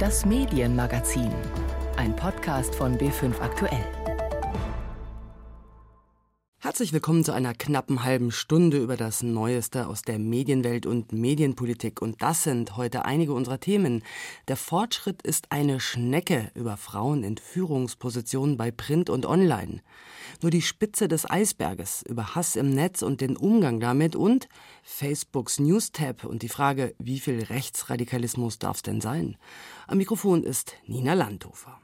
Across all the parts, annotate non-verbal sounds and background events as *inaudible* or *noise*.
Das Medienmagazin. Ein Podcast von B5 Aktuell. Herzlich willkommen zu einer knappen halben Stunde über das Neueste aus der Medienwelt und Medienpolitik. Und das sind heute einige unserer Themen. Der Fortschritt ist eine Schnecke über Frauen in Führungspositionen bei Print und Online. Nur die Spitze des Eisberges über Hass im Netz und den Umgang damit und Facebooks News-Tab und die Frage, wie viel Rechtsradikalismus darf es denn sein? Am Mikrofon ist Nina Landhofer.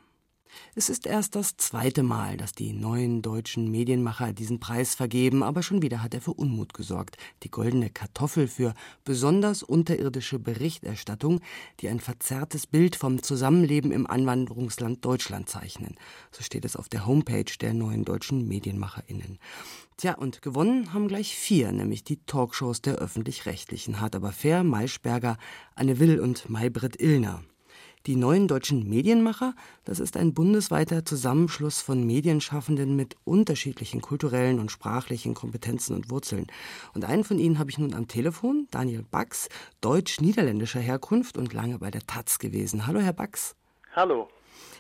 Es ist erst das zweite Mal, dass die neuen deutschen Medienmacher diesen Preis vergeben, aber schon wieder hat er für Unmut gesorgt. Die goldene Kartoffel für besonders unterirdische Berichterstattung, die ein verzerrtes Bild vom Zusammenleben im Anwanderungsland Deutschland zeichnen. So steht es auf der Homepage der neuen deutschen MedienmacherInnen. Tja, und gewonnen haben gleich vier, nämlich die Talkshows der Öffentlich-Rechtlichen. Hart aber fair, Maischberger, Anne Will und Maybrit Illner. Die neuen deutschen Medienmacher, das ist ein bundesweiter Zusammenschluss von Medienschaffenden mit unterschiedlichen kulturellen und sprachlichen Kompetenzen und Wurzeln. Und einen von ihnen habe ich nun am Telefon, Daniel Bax, deutsch-niederländischer Herkunft und lange bei der Taz gewesen. Hallo, Herr Bax. Hallo.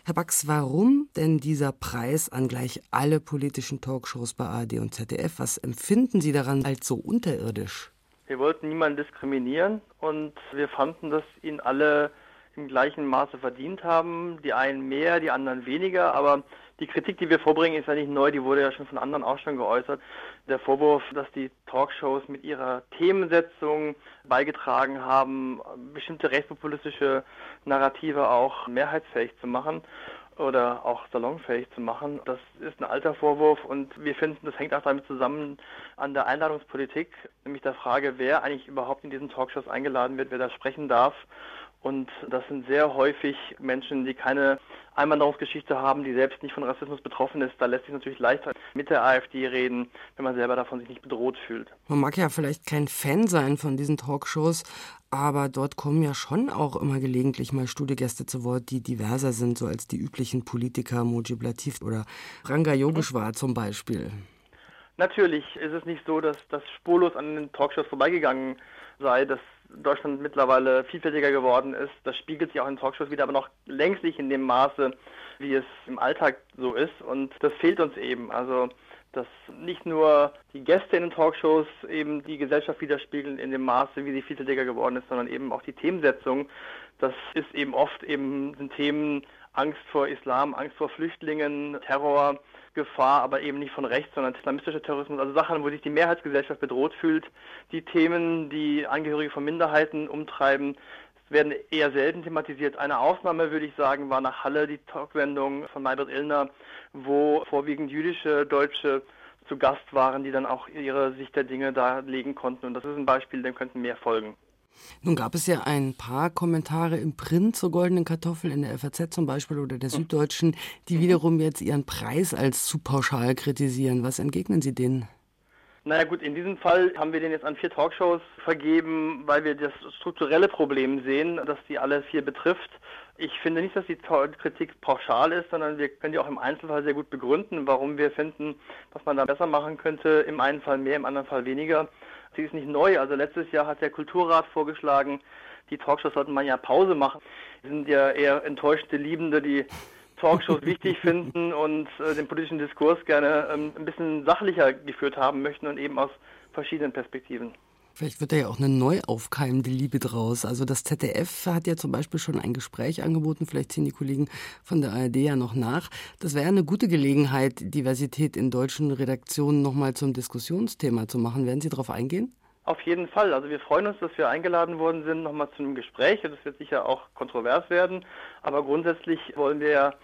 Herr Bax, warum denn dieser Preis an gleich alle politischen Talkshows bei ARD und ZDF? Was empfinden Sie daran als so unterirdisch? Wir wollten niemanden diskriminieren und wir fanden, dass ihn alle im gleichen Maße verdient haben. Die einen mehr, die anderen weniger, aber die Kritik, die wir vorbringen, ist ja nicht neu, die wurde ja schon von anderen auch schon geäußert. Der Vorwurf, dass die Talkshows mit ihrer Themensetzung beigetragen haben, bestimmte rechtspopulistische Narrative auch mehrheitsfähig zu machen oder auch salonfähig zu machen. Das ist ein alter Vorwurf und wir finden, das hängt auch damit zusammen an der Einladungspolitik, nämlich der Frage, wer eigentlich überhaupt in diesen Talkshows eingeladen wird, wer da sprechen darf und das sind sehr häufig Menschen, die keine Einwanderungsgeschichte haben, die selbst nicht von Rassismus betroffen ist. Da lässt sich natürlich leichter mit der AfD reden, wenn man selber davon sich nicht bedroht fühlt. Man mag ja vielleicht kein Fan sein von diesen Talkshows, aber dort kommen ja schon auch immer gelegentlich mal Studiegäste zu Wort, die diverser sind, so als die üblichen Politiker Mujib Latif oder Ranga Yogeshwar zum Beispiel. Natürlich ist es nicht so, dass das spurlos an den Talkshows vorbeigegangen sei. Das Deutschland mittlerweile vielfältiger geworden ist. Das spiegelt sich auch in Talkshows wieder, aber noch längst nicht in dem Maße, wie es im Alltag so ist. Und das fehlt uns eben. Also dass nicht nur die Gäste in den Talkshows eben die Gesellschaft widerspiegeln in dem Maße, wie sie vielfältiger geworden ist, sondern eben auch die Themensetzung. Das ist eben oft eben sind Themen Angst vor Islam, Angst vor Flüchtlingen, Terror, Gefahr, aber eben nicht von rechts, sondern islamistischer Terrorismus, also Sachen, wo sich die Mehrheitsgesellschaft bedroht fühlt. Die Themen, die Angehörige von Minderheiten umtreiben, werden eher selten thematisiert. Eine Ausnahme, würde ich sagen, war nach Halle die Talksendung von Maybrit Illner, wo vorwiegend jüdische Deutsche zu Gast waren, die dann auch ihre Sicht der Dinge darlegen konnten. Und das ist ein Beispiel, dem könnten mehr folgen. Nun gab es ja ein paar Kommentare im Print zur goldenen Kartoffel in der FAZ zum Beispiel oder der Süddeutschen, die wiederum jetzt ihren Preis als zu pauschal kritisieren. Was entgegnen Sie denen? Naja gut, in diesem Fall haben wir den jetzt an vier Talkshows vergeben, weil wir das strukturelle Problem sehen, das die alle vier betrifft. Ich finde nicht, dass die Kritik pauschal ist, sondern wir können die auch im Einzelfall sehr gut begründen, warum wir finden, was man da besser machen könnte. Im einen Fall mehr, im anderen Fall weniger. Sie ist nicht neu. Also letztes Jahr hat der Kulturrat vorgeschlagen, die Talkshows sollten man ja Pause machen. Wir sind ja eher enttäuschte Liebende, die Talkshows *laughs* wichtig finden und äh, den politischen Diskurs gerne ähm, ein bisschen sachlicher geführt haben möchten und eben aus verschiedenen Perspektiven. Vielleicht wird da ja auch eine neu aufkeimende Liebe draus. Also das ZDF hat ja zum Beispiel schon ein Gespräch angeboten, vielleicht ziehen die Kollegen von der ARD ja noch nach. Das wäre eine gute Gelegenheit, Diversität in deutschen Redaktionen nochmal zum Diskussionsthema zu machen. Werden Sie darauf eingehen? Auf jeden Fall. Also wir freuen uns, dass wir eingeladen worden sind, nochmal zu einem Gespräch. Das wird sicher auch kontrovers werden. Aber grundsätzlich wollen wir ja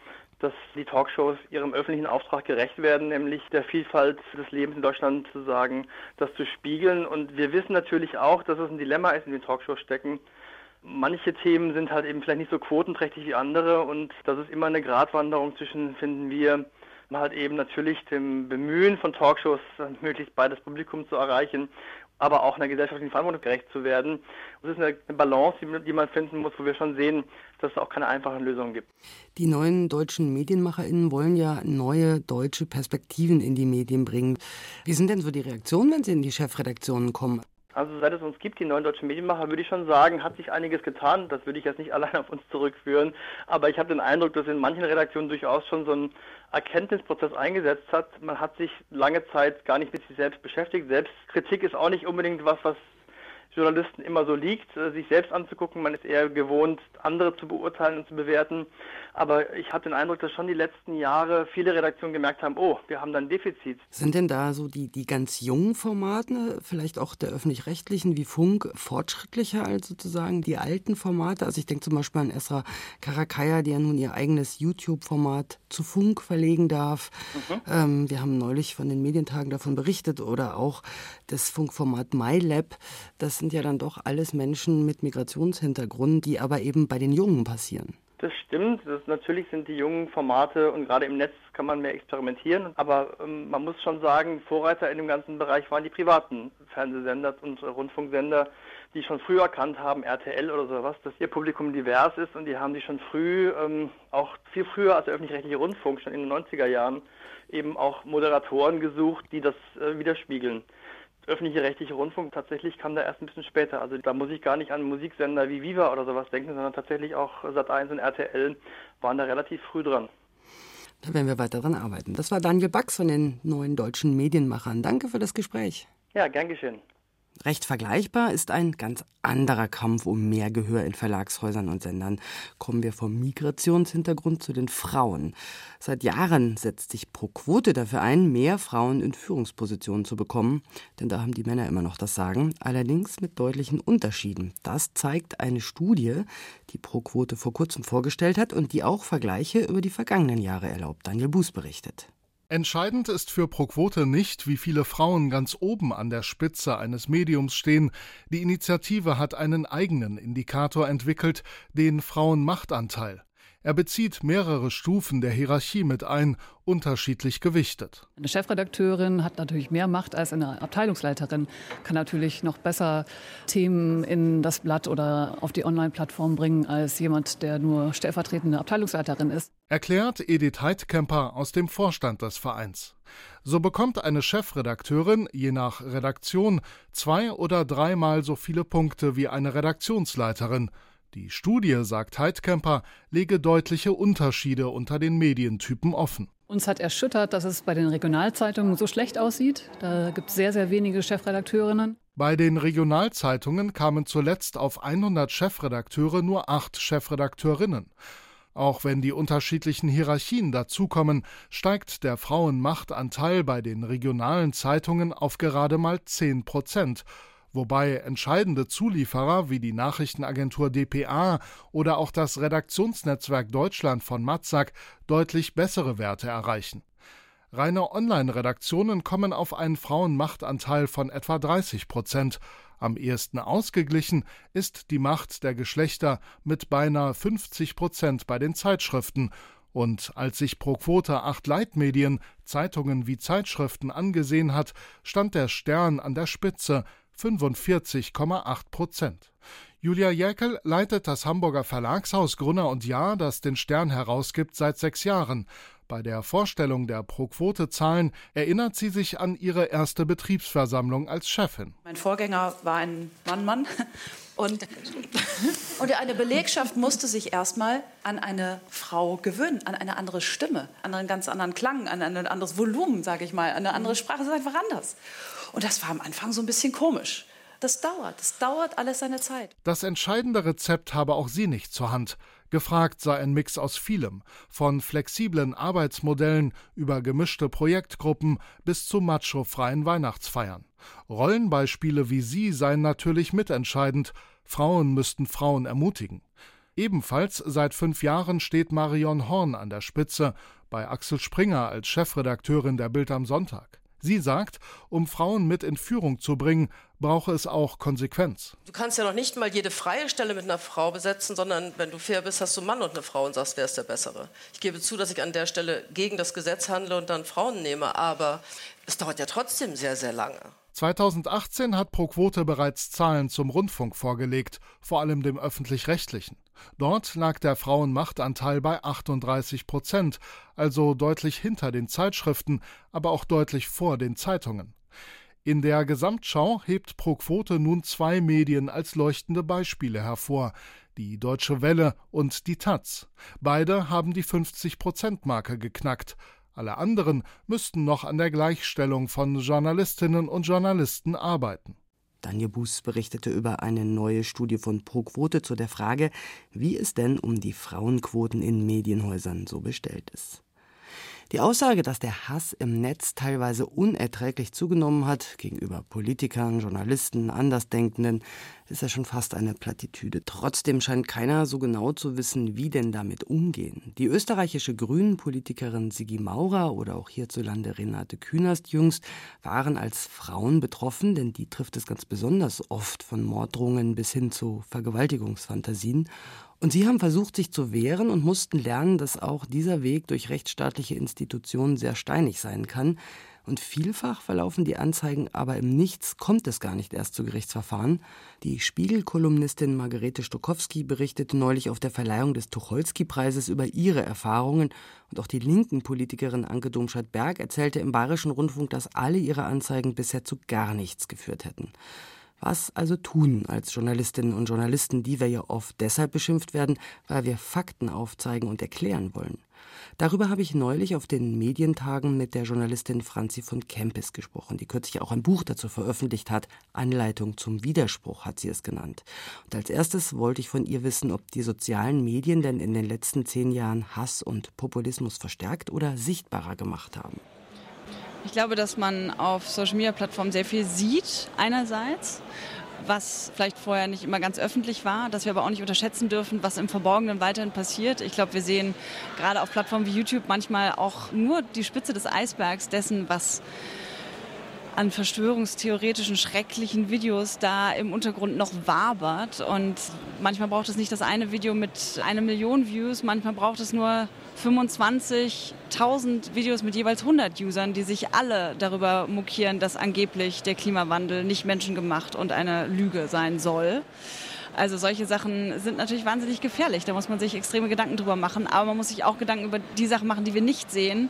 dass die Talkshows ihrem öffentlichen Auftrag gerecht werden, nämlich der Vielfalt des Lebens in Deutschland zu sagen, das zu spiegeln. Und wir wissen natürlich auch, dass es ein Dilemma ist, in den Talkshows stecken. Manche Themen sind halt eben vielleicht nicht so quotenträchtig wie andere und das ist immer eine Gratwanderung zwischen, finden wir, halt eben natürlich dem Bemühen von Talkshows möglichst beides Publikum zu erreichen aber auch einer gesellschaftlichen Verantwortung gerecht zu werden. Das ist eine Balance, die man finden muss, wo wir schon sehen, dass es auch keine einfachen Lösungen gibt. Die neuen deutschen MedienmacherInnen wollen ja neue deutsche Perspektiven in die Medien bringen. Wie sind denn so die Reaktionen, wenn sie in die Chefredaktionen kommen? Also seit es uns gibt, die neuen deutschen Medienmacher, würde ich schon sagen, hat sich einiges getan. Das würde ich jetzt nicht *laughs* allein auf uns zurückführen. Aber ich habe den Eindruck, dass in manchen Redaktionen durchaus schon so ein Erkenntnisprozess eingesetzt hat. Man hat sich lange Zeit gar nicht mit sich selbst beschäftigt. Selbstkritik ist auch nicht unbedingt was, was Journalisten immer so liegt, äh, sich selbst anzugucken. Man ist eher gewohnt, andere zu beurteilen und zu bewerten. Aber ich habe den Eindruck, dass schon die letzten Jahre viele Redaktionen gemerkt haben, oh, wir haben da ein Defizit. Sind denn da so die, die ganz jungen Formate, vielleicht auch der öffentlich-rechtlichen wie Funk, fortschrittlicher als sozusagen die alten Formate? Also ich denke zum Beispiel an Esra Karakaya, die ja nun ihr eigenes YouTube-Format zu Funk verlegen darf. Mhm. Ähm, wir haben neulich von den Medientagen davon berichtet oder auch das Funkformat MyLab. Das sind ja dann doch alles Menschen mit Migrationshintergrund, die aber eben bei den Jungen passieren. Das stimmt. Das, natürlich sind die jungen Formate und gerade im Netz kann man mehr experimentieren. Aber ähm, man muss schon sagen, Vorreiter in dem ganzen Bereich waren die privaten Fernsehsender und äh, Rundfunksender, die schon früh erkannt haben, RTL oder sowas, dass ihr Publikum divers ist und die haben die schon früh, ähm, auch viel früher als der öffentlich-rechtliche Rundfunk, schon in den 90er Jahren, eben auch Moderatoren gesucht, die das äh, widerspiegeln öffentliche rechtliche Rundfunk tatsächlich kam da erst ein bisschen später. Also da muss ich gar nicht an Musiksender wie Viva oder sowas denken, sondern tatsächlich auch Sat1 und RTL waren da relativ früh dran. Da werden wir weiter dran arbeiten. Das war Daniel Bax von den neuen deutschen Medienmachern. Danke für das Gespräch. Ja, gern geschehen. Recht vergleichbar ist ein ganz anderer Kampf um mehr Gehör in Verlagshäusern und Sendern. Kommen wir vom Migrationshintergrund zu den Frauen. Seit Jahren setzt sich Pro Quote dafür ein, mehr Frauen in Führungspositionen zu bekommen, denn da haben die Männer immer noch das Sagen, allerdings mit deutlichen Unterschieden. Das zeigt eine Studie, die Pro Quote vor kurzem vorgestellt hat und die auch Vergleiche über die vergangenen Jahre erlaubt. Daniel Buß berichtet. Entscheidend ist für Proquote nicht, wie viele Frauen ganz oben an der Spitze eines Mediums stehen. Die Initiative hat einen eigenen Indikator entwickelt, den Frauenmachtanteil. Er bezieht mehrere Stufen der Hierarchie mit ein, unterschiedlich gewichtet. Eine Chefredakteurin hat natürlich mehr Macht als eine Abteilungsleiterin, kann natürlich noch besser Themen in das Blatt oder auf die Online-Plattform bringen als jemand, der nur stellvertretende Abteilungsleiterin ist. Erklärt Edith Heidkemper aus dem Vorstand des Vereins. So bekommt eine Chefredakteurin je nach Redaktion zwei oder dreimal so viele Punkte wie eine Redaktionsleiterin. Die Studie, sagt Heidkemper, lege deutliche Unterschiede unter den Medientypen offen. Uns hat erschüttert, dass es bei den Regionalzeitungen so schlecht aussieht. Da gibt es sehr, sehr wenige Chefredakteurinnen. Bei den Regionalzeitungen kamen zuletzt auf 100 Chefredakteure nur acht Chefredakteurinnen. Auch wenn die unterschiedlichen Hierarchien dazukommen, steigt der Frauenmachtanteil bei den regionalen Zeitungen auf gerade mal 10 Prozent wobei entscheidende Zulieferer wie die Nachrichtenagentur dpa oder auch das Redaktionsnetzwerk Deutschland von Matzak deutlich bessere Werte erreichen. Reine Online-Redaktionen kommen auf einen Frauenmachtanteil von etwa 30 Prozent. Am ehesten ausgeglichen ist die Macht der Geschlechter mit beinahe 50 Prozent bei den Zeitschriften. Und als sich pro Quote acht Leitmedien, Zeitungen wie Zeitschriften angesehen hat, stand der Stern an der Spitze 45,8 Prozent. Julia Jäckel leitet das Hamburger Verlagshaus Grunner und Jahr, das den Stern herausgibt, seit sechs Jahren. Bei der Vorstellung der Pro-Quote-Zahlen erinnert sie sich an ihre erste Betriebsversammlung als Chefin. Mein Vorgänger war ein Mann-Mann. *laughs* Und, und eine Belegschaft musste sich erstmal an eine Frau gewöhnen, an eine andere Stimme, an einen ganz anderen Klang, an ein anderes Volumen, sage ich mal, an eine andere Sprache. Das ist einfach anders. Und das war am Anfang so ein bisschen komisch. Das dauert, das dauert alles seine Zeit. Das entscheidende Rezept habe auch sie nicht zur Hand. Gefragt sei ein Mix aus vielem, von flexiblen Arbeitsmodellen über gemischte Projektgruppen bis zu machofreien Weihnachtsfeiern. Rollenbeispiele wie sie seien natürlich mitentscheidend. Frauen müssten Frauen ermutigen. Ebenfalls seit fünf Jahren steht Marion Horn an der Spitze, bei Axel Springer als Chefredakteurin der Bild am Sonntag. Sie sagt, um Frauen mit in Führung zu bringen, brauche es auch Konsequenz. Du kannst ja noch nicht mal jede freie Stelle mit einer Frau besetzen, sondern wenn du fair bist, hast du einen Mann und eine Frau und sagst, wer ist der Bessere. Ich gebe zu, dass ich an der Stelle gegen das Gesetz handle und dann Frauen nehme, aber es dauert ja trotzdem sehr, sehr lange. 2018 hat ProQuote bereits Zahlen zum Rundfunk vorgelegt, vor allem dem öffentlich-rechtlichen. Dort lag der Frauenmachtanteil bei 38 Prozent, also deutlich hinter den Zeitschriften, aber auch deutlich vor den Zeitungen. In der Gesamtschau hebt pro Quote nun zwei Medien als leuchtende Beispiele hervor, die Deutsche Welle und die Taz. Beide haben die 50-Prozent-Marke geknackt. Alle anderen müssten noch an der Gleichstellung von Journalistinnen und Journalisten arbeiten. Daniel Buß berichtete über eine neue Studie von ProQuote zu der Frage, wie es denn um die Frauenquoten in Medienhäusern so bestellt ist. Die Aussage, dass der Hass im Netz teilweise unerträglich zugenommen hat gegenüber Politikern, Journalisten, Andersdenkenden, ist ja schon fast eine Plattitüde. Trotzdem scheint keiner so genau zu wissen, wie denn damit umgehen. Die österreichische Grünen-Politikerin Sigi Maurer oder auch hierzulande Renate Künast jüngst waren als Frauen betroffen, denn die trifft es ganz besonders oft von Morddrohungen bis hin zu Vergewaltigungsfantasien. Und sie haben versucht, sich zu wehren und mussten lernen, dass auch dieser Weg durch rechtsstaatliche Institutionen sehr steinig sein kann. Und vielfach verlaufen die Anzeigen aber im Nichts, kommt es gar nicht erst zu Gerichtsverfahren. Die Spiegel-Kolumnistin Margarete Stokowski berichtete neulich auf der Verleihung des Tucholsky-Preises über ihre Erfahrungen. Und auch die linken Politikerin Anke Domscheit-Berg erzählte im Bayerischen Rundfunk, dass alle ihre Anzeigen bisher zu gar nichts geführt hätten. Was also tun als Journalistinnen und Journalisten, die wir ja oft deshalb beschimpft werden, weil wir Fakten aufzeigen und erklären wollen? Darüber habe ich neulich auf den Medientagen mit der Journalistin Franzi von Kempis gesprochen, die kürzlich auch ein Buch dazu veröffentlicht hat. Anleitung zum Widerspruch hat sie es genannt. Und als erstes wollte ich von ihr wissen, ob die sozialen Medien denn in den letzten zehn Jahren Hass und Populismus verstärkt oder sichtbarer gemacht haben. Ich glaube, dass man auf Social-Media-Plattformen sehr viel sieht, einerseits, was vielleicht vorher nicht immer ganz öffentlich war, dass wir aber auch nicht unterschätzen dürfen, was im Verborgenen weiterhin passiert. Ich glaube, wir sehen gerade auf Plattformen wie YouTube manchmal auch nur die Spitze des Eisbergs dessen, was an verschwörungstheoretischen, schrecklichen Videos da im Untergrund noch wabert. Und manchmal braucht es nicht das eine Video mit einer Million Views, manchmal braucht es nur 25.000 Videos mit jeweils 100 Usern, die sich alle darüber mokieren, dass angeblich der Klimawandel nicht menschengemacht und eine Lüge sein soll. Also solche Sachen sind natürlich wahnsinnig gefährlich. Da muss man sich extreme Gedanken drüber machen. Aber man muss sich auch Gedanken über die Sachen machen, die wir nicht sehen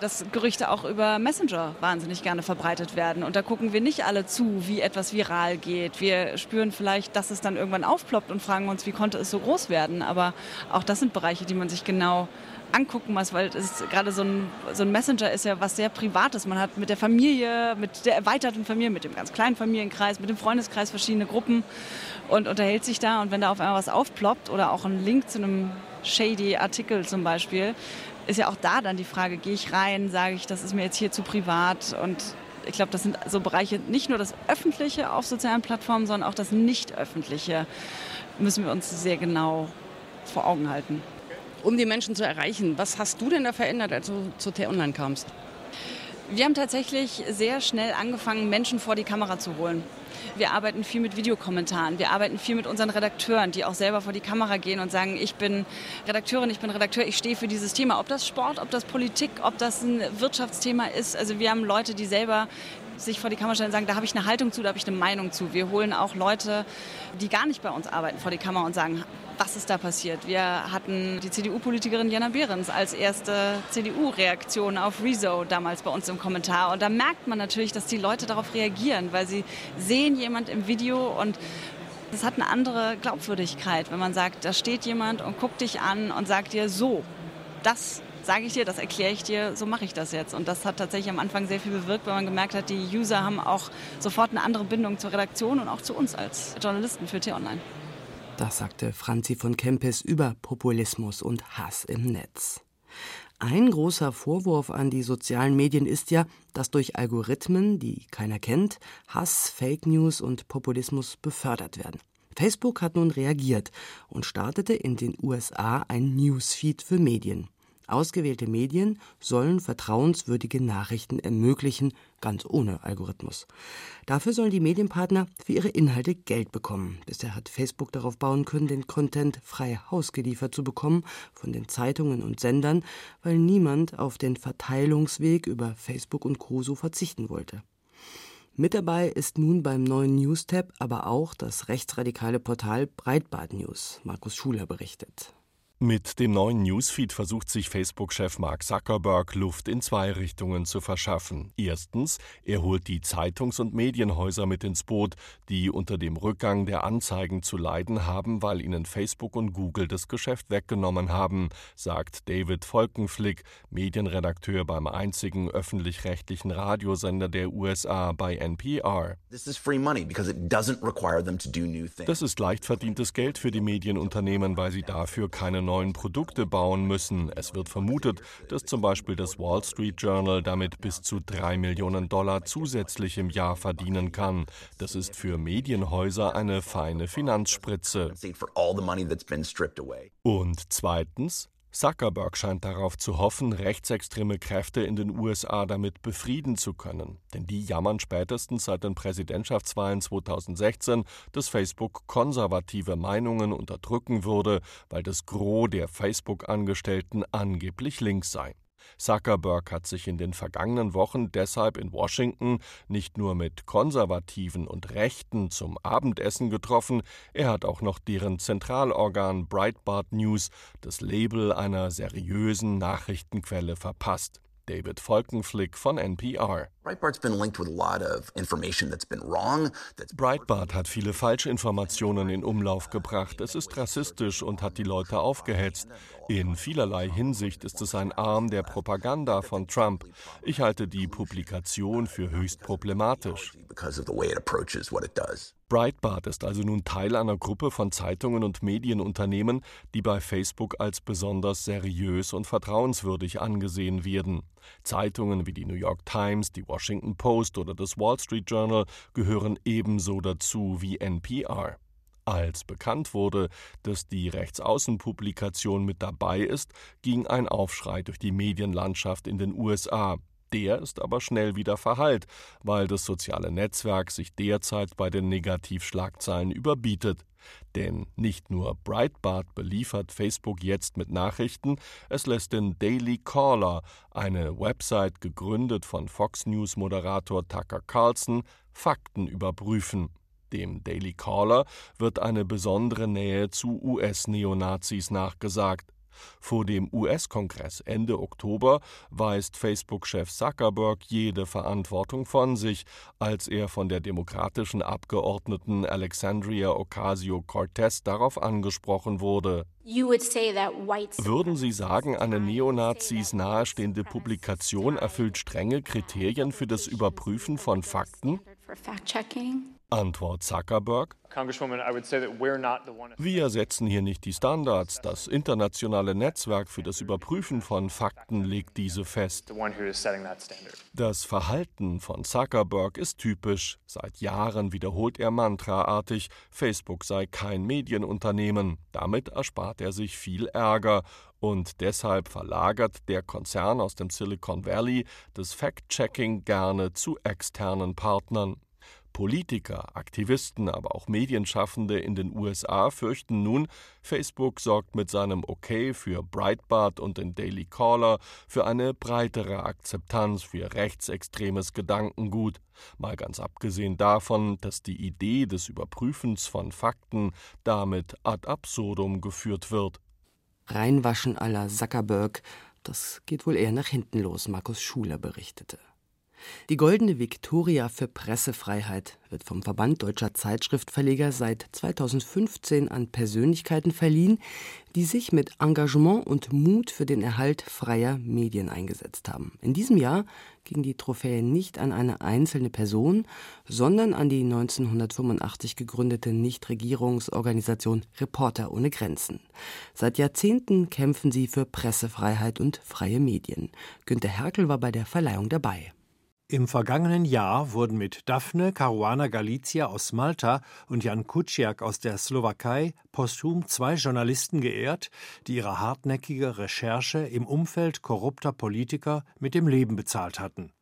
dass Gerüchte auch über Messenger wahnsinnig gerne verbreitet werden. Und da gucken wir nicht alle zu, wie etwas viral geht. Wir spüren vielleicht, dass es dann irgendwann aufploppt und fragen uns, wie konnte es so groß werden. Aber auch das sind Bereiche, die man sich genau angucken muss, weil es gerade so ein, so ein Messenger ist ja was sehr Privates. Man hat mit der Familie, mit der erweiterten Familie, mit dem ganz kleinen Familienkreis, mit dem Freundeskreis verschiedene Gruppen und unterhält sich da. Und wenn da auf einmal was aufploppt oder auch ein Link zu einem shady Artikel zum Beispiel, ist ja auch da dann die Frage, gehe ich rein, sage ich, das ist mir jetzt hier zu privat und ich glaube, das sind so Bereiche, nicht nur das Öffentliche auf sozialen Plattformen, sondern auch das Nicht-Öffentliche müssen wir uns sehr genau vor Augen halten. Um die Menschen zu erreichen, was hast du denn da verändert, als du zu T-Online kamst? Wir haben tatsächlich sehr schnell angefangen, Menschen vor die Kamera zu holen. Wir arbeiten viel mit Videokommentaren. Wir arbeiten viel mit unseren Redakteuren, die auch selber vor die Kamera gehen und sagen, ich bin Redakteurin, ich bin Redakteur, ich stehe für dieses Thema. Ob das Sport, ob das Politik, ob das ein Wirtschaftsthema ist. Also wir haben Leute, die selber sich vor die Kamera stellen und sagen, da habe ich eine Haltung zu, da habe ich eine Meinung zu. Wir holen auch Leute, die gar nicht bei uns arbeiten, vor die Kamera und sagen, was ist da passiert? Wir hatten die CDU-Politikerin Jana Behrens als erste CDU-Reaktion auf Rezo damals bei uns im Kommentar. Und da merkt man natürlich, dass die Leute darauf reagieren, weil sie sehen jemand im Video und das hat eine andere Glaubwürdigkeit, wenn man sagt, da steht jemand und guckt dich an und sagt dir so, das sage ich dir, das erkläre ich dir, so mache ich das jetzt. Und das hat tatsächlich am Anfang sehr viel bewirkt, weil man gemerkt hat, die User haben auch sofort eine andere Bindung zur Redaktion und auch zu uns als Journalisten für T-Online. Das sagte Franzi von Kempis über Populismus und Hass im Netz. Ein großer Vorwurf an die sozialen Medien ist ja, dass durch Algorithmen, die keiner kennt, Hass, Fake News und Populismus befördert werden. Facebook hat nun reagiert und startete in den USA ein Newsfeed für Medien. Ausgewählte Medien sollen vertrauenswürdige Nachrichten ermöglichen, ganz ohne Algorithmus. Dafür sollen die Medienpartner für ihre Inhalte Geld bekommen. Bisher hat Facebook darauf bauen können, den Content frei Haus geliefert zu bekommen von den Zeitungen und Sendern, weil niemand auf den Verteilungsweg über Facebook und Co. so verzichten wollte. Mit dabei ist nun beim neuen News-Tab aber auch das rechtsradikale Portal Breitbart News. Markus Schuler berichtet. Mit dem neuen Newsfeed versucht sich Facebook-Chef Mark Zuckerberg Luft in zwei Richtungen zu verschaffen. Erstens, er holt die Zeitungs- und Medienhäuser mit ins Boot, die unter dem Rückgang der Anzeigen zu leiden haben, weil ihnen Facebook und Google das Geschäft weggenommen haben, sagt David Volkenflick, Medienredakteur beim einzigen öffentlich-rechtlichen Radiosender der USA bei NPR. Das ist leicht verdientes Geld für die Medienunternehmen, weil sie dafür keine neuen Produkte bauen müssen. Es wird vermutet, dass zum Beispiel das Wall Street Journal damit bis zu drei Millionen Dollar zusätzlich im Jahr verdienen kann. Das ist für Medienhäuser eine feine Finanzspritze. Und zweitens, Zuckerberg scheint darauf zu hoffen, rechtsextreme Kräfte in den USA damit befrieden zu können. Denn die jammern spätestens seit den Präsidentschaftswahlen 2016, dass Facebook konservative Meinungen unterdrücken würde, weil das Gros der Facebook-Angestellten angeblich links sei. Zuckerberg hat sich in den vergangenen Wochen deshalb in Washington nicht nur mit Konservativen und Rechten zum Abendessen getroffen, er hat auch noch deren Zentralorgan Breitbart News, das Label einer seriösen Nachrichtenquelle, verpasst. David Volkenflick von NPR. Breitbart hat viele Falschinformationen in Umlauf gebracht. Es ist rassistisch und hat die Leute aufgehetzt. In vielerlei Hinsicht ist es ein Arm der Propaganda von Trump. Ich halte die Publikation für höchst problematisch. Breitbart ist also nun Teil einer Gruppe von Zeitungen und Medienunternehmen, die bei Facebook als besonders seriös und vertrauenswürdig angesehen werden. Zeitungen wie die New York Times, die Washington Post oder das Wall Street Journal gehören ebenso dazu wie NPR. Als bekannt wurde, dass die Rechtsaußenpublikation mit dabei ist, ging ein Aufschrei durch die Medienlandschaft in den USA. Der ist aber schnell wieder verhallt, weil das soziale Netzwerk sich derzeit bei den Negativschlagzeilen überbietet. Denn nicht nur Breitbart beliefert Facebook jetzt mit Nachrichten, es lässt den Daily Caller, eine Website gegründet von Fox News Moderator Tucker Carlson, Fakten überprüfen. Dem Daily Caller wird eine besondere Nähe zu US-Neonazis nachgesagt. Vor dem US-Kongress Ende Oktober weist Facebook-Chef Zuckerberg jede Verantwortung von sich, als er von der demokratischen Abgeordneten Alexandria Ocasio-Cortez darauf angesprochen wurde. Würden Sie sagen, eine Neonazis nahestehende Publikation erfüllt strenge Kriterien für das Überprüfen von Fakten? Antwort Zuckerberg. Wir setzen hier nicht die Standards. Das internationale Netzwerk für das Überprüfen von Fakten legt diese fest. Das Verhalten von Zuckerberg ist typisch. Seit Jahren wiederholt er mantraartig, Facebook sei kein Medienunternehmen. Damit erspart er sich viel Ärger und deshalb verlagert der Konzern aus dem Silicon Valley das Fact-Checking gerne zu externen Partnern. Politiker, Aktivisten, aber auch Medienschaffende in den USA fürchten nun, Facebook sorgt mit seinem Okay für Breitbart und den Daily Caller für eine breitere Akzeptanz für rechtsextremes Gedankengut, mal ganz abgesehen davon, dass die Idee des Überprüfens von Fakten damit ad absurdum geführt wird. Reinwaschen aller Zuckerberg, das geht wohl eher nach hinten los, Markus Schuler berichtete. Die Goldene Viktoria für Pressefreiheit wird vom Verband Deutscher Zeitschriftverleger seit 2015 an Persönlichkeiten verliehen, die sich mit Engagement und Mut für den Erhalt freier Medien eingesetzt haben. In diesem Jahr ging die Trophäe nicht an eine einzelne Person, sondern an die 1985 gegründete Nichtregierungsorganisation Reporter ohne Grenzen. Seit Jahrzehnten kämpfen sie für Pressefreiheit und freie Medien. Günter Herkel war bei der Verleihung dabei. Im vergangenen Jahr wurden mit Daphne Caruana Galizia aus Malta und Jan Kuciak aus der Slowakei posthum zwei Journalisten geehrt, die ihre hartnäckige Recherche im Umfeld korrupter Politiker mit dem Leben bezahlt hatten.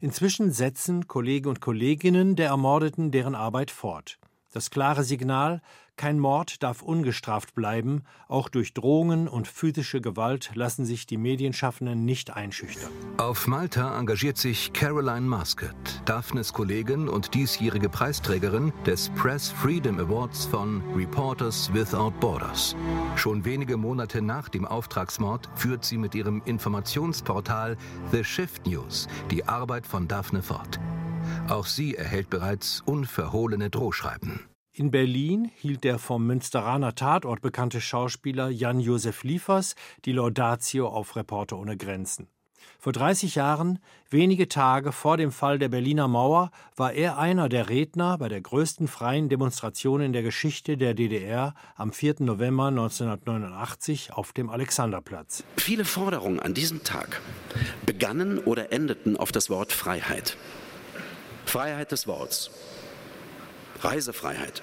Inzwischen setzen Kollegen und Kolleginnen der Ermordeten deren Arbeit fort. Das klare Signal, kein Mord darf ungestraft bleiben, auch durch Drohungen und physische Gewalt lassen sich die Medienschaffenden nicht einschüchtern. Auf Malta engagiert sich Caroline Muscat, Daphnes Kollegin und diesjährige Preisträgerin des Press Freedom Awards von Reporters Without Borders. Schon wenige Monate nach dem Auftragsmord führt sie mit ihrem Informationsportal The Shift News die Arbeit von Daphne fort. Auch sie erhält bereits unverhohlene Drohschreiben. In Berlin hielt der vom Münsteraner Tatort bekannte Schauspieler Jan-Josef Liefers die Laudatio auf Reporter ohne Grenzen. Vor 30 Jahren, wenige Tage vor dem Fall der Berliner Mauer, war er einer der Redner bei der größten freien Demonstration in der Geschichte der DDR am 4. November 1989 auf dem Alexanderplatz. Viele Forderungen an diesem Tag begannen oder endeten auf das Wort Freiheit. Freiheit des Worts, Reisefreiheit,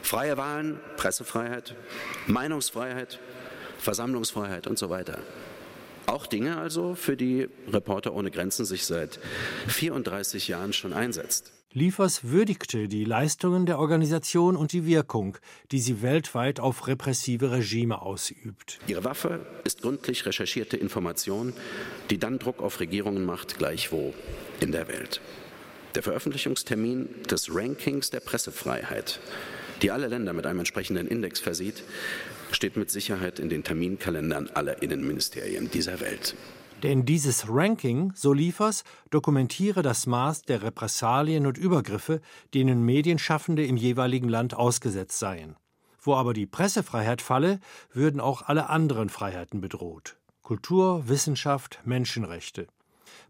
freie Wahlen, Pressefreiheit, Meinungsfreiheit, Versammlungsfreiheit und so weiter. Auch Dinge also, für die Reporter ohne Grenzen sich seit 34 Jahren schon einsetzt. Liefers würdigte die Leistungen der Organisation und die Wirkung, die sie weltweit auf repressive Regime ausübt. Ihre Waffe ist gründlich recherchierte Information, die dann Druck auf Regierungen macht, gleichwo in der Welt. Der Veröffentlichungstermin des Rankings der Pressefreiheit, die alle Länder mit einem entsprechenden Index versieht, steht mit Sicherheit in den Terminkalendern aller Innenministerien dieser Welt. Denn dieses Ranking, so Liefers, dokumentiere das Maß der Repressalien und Übergriffe, denen Medienschaffende im jeweiligen Land ausgesetzt seien. Wo aber die Pressefreiheit falle, würden auch alle anderen Freiheiten bedroht. Kultur, Wissenschaft, Menschenrechte.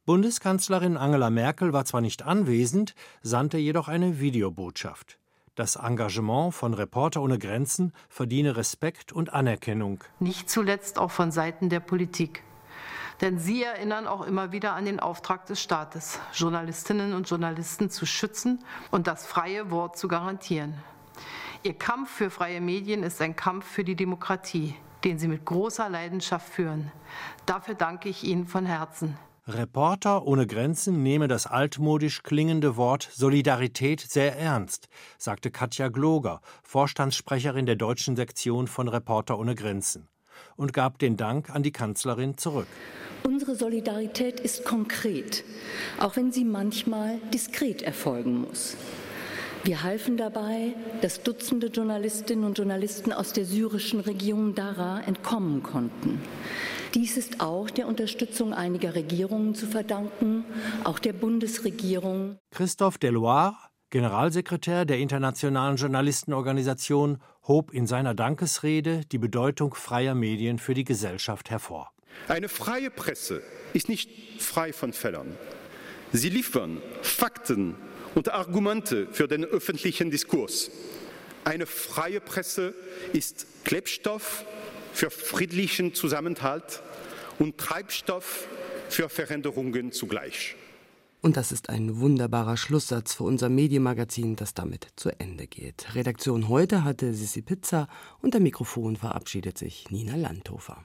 Bundeskanzlerin Angela Merkel war zwar nicht anwesend, sandte jedoch eine Videobotschaft. Das Engagement von Reporter ohne Grenzen verdiene Respekt und Anerkennung. Nicht zuletzt auch von Seiten der Politik. Denn sie erinnern auch immer wieder an den Auftrag des Staates, Journalistinnen und Journalisten zu schützen und das freie Wort zu garantieren. Ihr Kampf für freie Medien ist ein Kampf für die Demokratie, den sie mit großer Leidenschaft führen. Dafür danke ich Ihnen von Herzen. Reporter ohne Grenzen nehme das altmodisch klingende Wort Solidarität sehr ernst, sagte Katja Gloger, Vorstandssprecherin der deutschen Sektion von Reporter ohne Grenzen, und gab den Dank an die Kanzlerin zurück. Unsere Solidarität ist konkret, auch wenn sie manchmal diskret erfolgen muss. Wir halfen dabei, dass Dutzende Journalistinnen und Journalisten aus der syrischen Region Dara entkommen konnten. Dies ist auch der Unterstützung einiger Regierungen zu verdanken, auch der Bundesregierung. Christophe Deloire, Generalsekretär der Internationalen Journalistenorganisation, hob in seiner Dankesrede die Bedeutung freier Medien für die Gesellschaft hervor. Eine freie Presse ist nicht frei von Fehlern. Sie liefern Fakten und Argumente für den öffentlichen Diskurs. Eine freie Presse ist Klebstoff für friedlichen Zusammenhalt und Treibstoff für Veränderungen zugleich. Und das ist ein wunderbarer Schlusssatz für unser Medienmagazin, das damit zu Ende geht. Redaktion heute hatte Sissi Pizza und der Mikrofon verabschiedet sich Nina Landhofer.